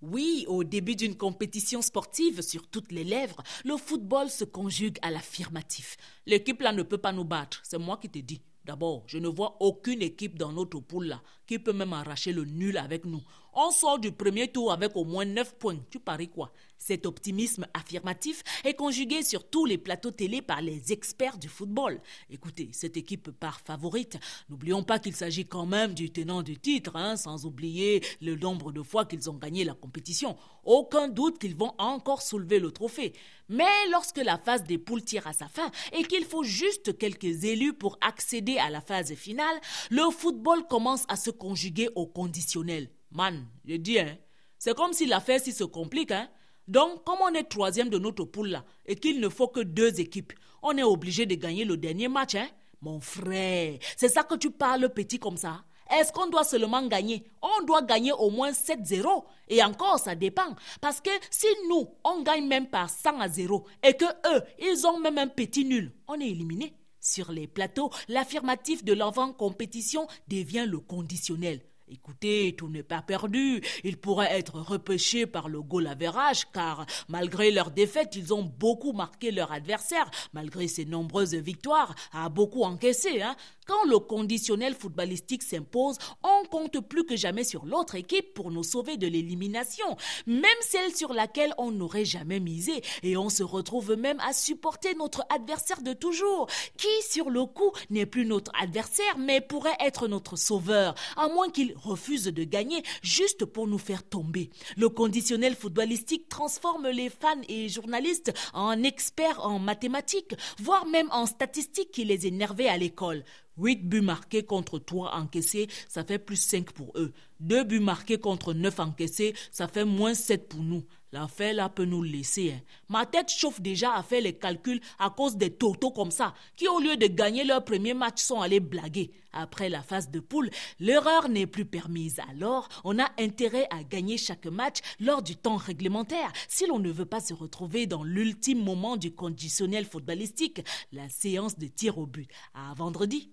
Oui, au début d'une compétition sportive sur toutes les lèvres, le football se conjugue à l'affirmatif. L'équipe là ne peut pas nous battre, c'est moi qui te dis. D'abord, je ne vois aucune équipe dans notre poule là qui peut même arracher le nul avec nous. On sort du premier tour avec au moins 9 points. Tu paries quoi? Cet optimisme affirmatif est conjugué sur tous les plateaux télé par les experts du football. Écoutez, cette équipe part favorite. N'oublions pas qu'il s'agit quand même du tenant du titre, hein, sans oublier le nombre de fois qu'ils ont gagné la compétition. Aucun doute qu'ils vont encore soulever le trophée. Mais lorsque la phase des poules tire à sa fin et qu'il faut juste quelques élus pour accéder à la phase finale, le football commence à se conjuguer au conditionnel. Man, je dis, hein, c'est comme si l'affaire s'y se complique, hein. Donc, comme on est troisième de notre poule là, et qu'il ne faut que deux équipes, on est obligé de gagner le dernier match, hein. Mon frère, c'est ça que tu parles petit comme ça est-ce qu'on doit seulement gagner? On doit gagner au moins 7-0. Et encore, ça dépend. Parce que si nous, on gagne même par 100 à 0 et que eux, ils ont même un petit nul, on est éliminé. Sur les plateaux, l'affirmatif de l'avant-compétition devient le conditionnel. Écoutez, tout n'est pas perdu. Ils pourraient être repêchés par le goal average car malgré leur défaite, ils ont beaucoup marqué leur adversaire. Malgré ses nombreuses victoires, a beaucoup encaissé. Hein. Quand le conditionnel footballistique s'impose, on compte plus que jamais sur l'autre équipe pour nous sauver de l'élimination, même celle sur laquelle on n'aurait jamais misé, et on se retrouve même à supporter notre adversaire de toujours, qui sur le coup n'est plus notre adversaire, mais pourrait être notre sauveur, à moins qu'il refuse de gagner juste pour nous faire tomber. Le conditionnel footballistique transforme les fans et journalistes en experts en mathématiques, voire même en statistiques qui les énervaient à l'école. 8 buts marqués contre 3 encaissés, ça fait plus 5 pour eux. 2 buts marqués contre 9 encaissés, ça fait moins 7 pour nous. L'affaire là peut nous laisser. Hein. Ma tête chauffe déjà à faire les calculs à cause des totaux comme ça, qui au lieu de gagner leur premier match sont allés blaguer. Après la phase de poule, l'erreur n'est plus permise. Alors, on a intérêt à gagner chaque match lors du temps réglementaire si l'on ne veut pas se retrouver dans l'ultime moment du conditionnel footballistique, la séance de tir au but. À vendredi.